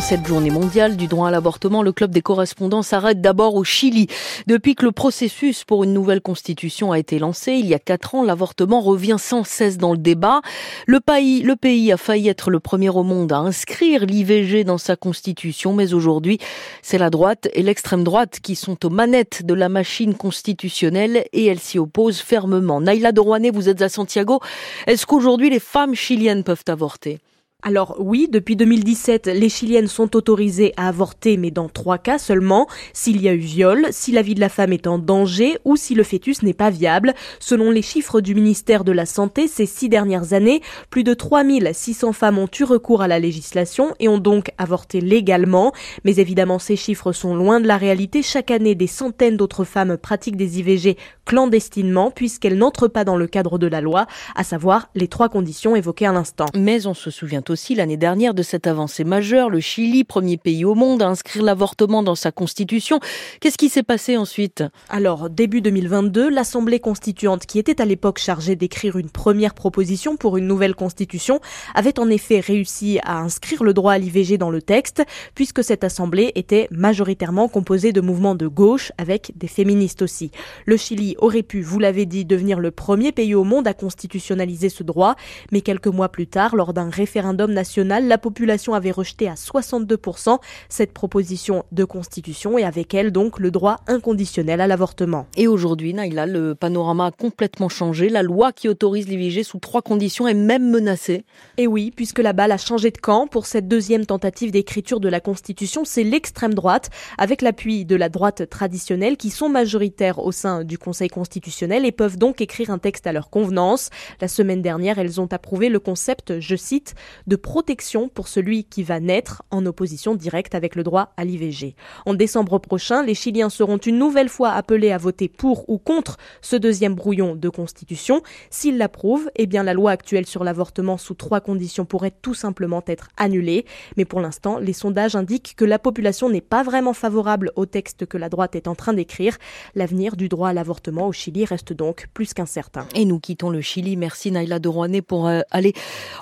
en cette journée mondiale du droit à l'avortement, le club des correspondants s'arrête d'abord au Chili. Depuis que le processus pour une nouvelle constitution a été lancé il y a quatre ans, l'avortement revient sans cesse dans le débat. Le pays, le pays a failli être le premier au monde à inscrire l'IVG dans sa constitution, mais aujourd'hui, c'est la droite et l'extrême droite qui sont aux manettes de la machine constitutionnelle et elles s'y opposent fermement. Naïla Dorouane, vous êtes à Santiago. Est-ce qu'aujourd'hui les femmes chiliennes peuvent avorter? Alors oui, depuis 2017, les Chiliennes sont autorisées à avorter, mais dans trois cas seulement, s'il y a eu viol, si la vie de la femme est en danger ou si le fœtus n'est pas viable. Selon les chiffres du ministère de la Santé, ces six dernières années, plus de 3600 femmes ont eu recours à la législation et ont donc avorté légalement. Mais évidemment, ces chiffres sont loin de la réalité. Chaque année, des centaines d'autres femmes pratiquent des IVG clandestinement puisqu'elles n'entrent pas dans le cadre de la loi, à savoir les trois conditions évoquées à l'instant. Mais on se souvient aussi l'année dernière de cette avancée majeure. Le Chili, premier pays au monde à inscrire l'avortement dans sa constitution. Qu'est-ce qui s'est passé ensuite? Alors, début 2022, l'Assemblée constituante, qui était à l'époque chargée d'écrire une première proposition pour une nouvelle constitution, avait en effet réussi à inscrire le droit à l'IVG dans le texte, puisque cette Assemblée était majoritairement composée de mouvements de gauche, avec des féministes aussi. Le Chili aurait pu, vous l'avez dit, devenir le premier pays au monde à constitutionnaliser ce droit, mais quelques mois plus tard, lors d'un référendum national, la population avait rejeté à 62% cette proposition de constitution et avec elle donc le droit inconditionnel à l'avortement. Et aujourd'hui, Naïla, le panorama a complètement changé. La loi qui autorise l'IVG sous trois conditions est même menacée. Et oui, puisque la balle a changé de camp pour cette deuxième tentative d'écriture de la Constitution, c'est l'extrême droite, avec l'appui de la droite traditionnelle, qui sont majoritaires au sein du Conseil constitutionnel et peuvent donc écrire un texte à leur convenance. La semaine dernière, elles ont approuvé le concept, je cite, de protection pour celui qui va naître en opposition directe avec le droit à l'IVG. En décembre prochain, les Chiliens seront une nouvelle fois appelés à voter pour ou contre ce deuxième brouillon de constitution. S'ils l'approuvent, eh bien la loi actuelle sur l'avortement sous trois conditions pourrait tout simplement être annulée. Mais pour l'instant, les sondages indiquent que la population n'est pas vraiment favorable au texte que la droite est en train d'écrire. L'avenir du droit à l'avortement au Chili reste donc plus qu'incertain. Et nous quittons le Chili. Merci Naila de pour euh, aller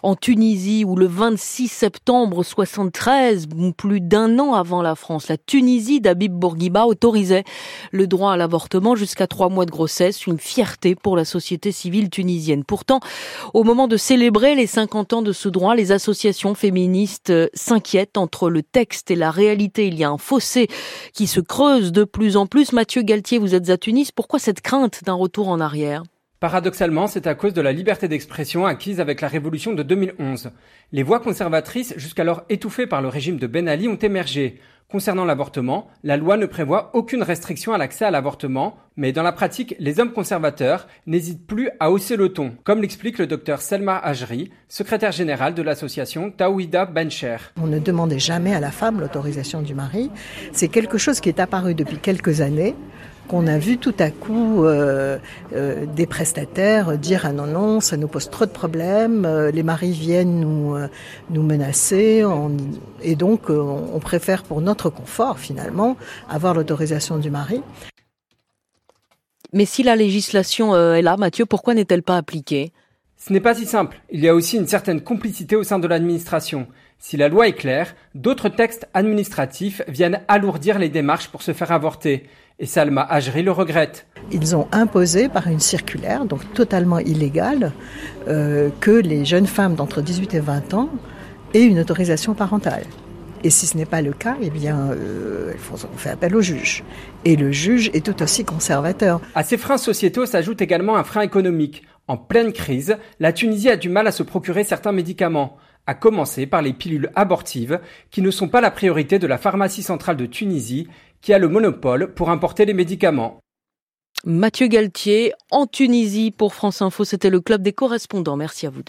en Tunisie où le 26 septembre 73, plus d'un an avant la France, la Tunisie d'Abib Bourguiba autorisait le droit à l'avortement jusqu'à trois mois de grossesse, une fierté pour la société civile tunisienne. Pourtant, au moment de célébrer les 50 ans de ce droit, les associations féministes s'inquiètent entre le texte et la réalité. Il y a un fossé qui se creuse de plus en plus. Mathieu Galtier, vous êtes à Tunis. Pourquoi cette crainte d'un retour en arrière? Paradoxalement, c'est à cause de la liberté d'expression acquise avec la révolution de 2011. Les voix conservatrices, jusqu'alors étouffées par le régime de Ben Ali, ont émergé. Concernant l'avortement, la loi ne prévoit aucune restriction à l'accès à l'avortement, mais dans la pratique, les hommes conservateurs n'hésitent plus à hausser le ton, comme l'explique le docteur Selma Ajri, secrétaire général de l'association Tawhida Bencher. On ne demandait jamais à la femme l'autorisation du mari. C'est quelque chose qui est apparu depuis quelques années qu'on a vu tout à coup euh, euh, des prestataires dire ah non non ça nous pose trop de problèmes, euh, les maris viennent nous nous menacer et donc on préfère pour notre confort finalement avoir l'autorisation du mari. Mais si la législation est là, Mathieu, pourquoi n'est-elle pas appliquée? Ce n'est pas si simple. Il y a aussi une certaine complicité au sein de l'administration. Si la loi est claire, d'autres textes administratifs viennent alourdir les démarches pour se faire avorter. Et Salma Ajri le regrette. Ils ont imposé par une circulaire, donc totalement illégale, euh, que les jeunes femmes d'entre 18 et 20 ans aient une autorisation parentale. Et si ce n'est pas le cas, eh bien, euh, on fait appel au juge. Et le juge est tout aussi conservateur. À ces freins sociétaux s'ajoute également un frein économique. En pleine crise, la Tunisie a du mal à se procurer certains médicaments à commencer par les pilules abortives, qui ne sont pas la priorité de la pharmacie centrale de Tunisie, qui a le monopole pour importer les médicaments. Mathieu Galtier, en Tunisie pour France Info, c'était le club des correspondants. Merci à vous deux.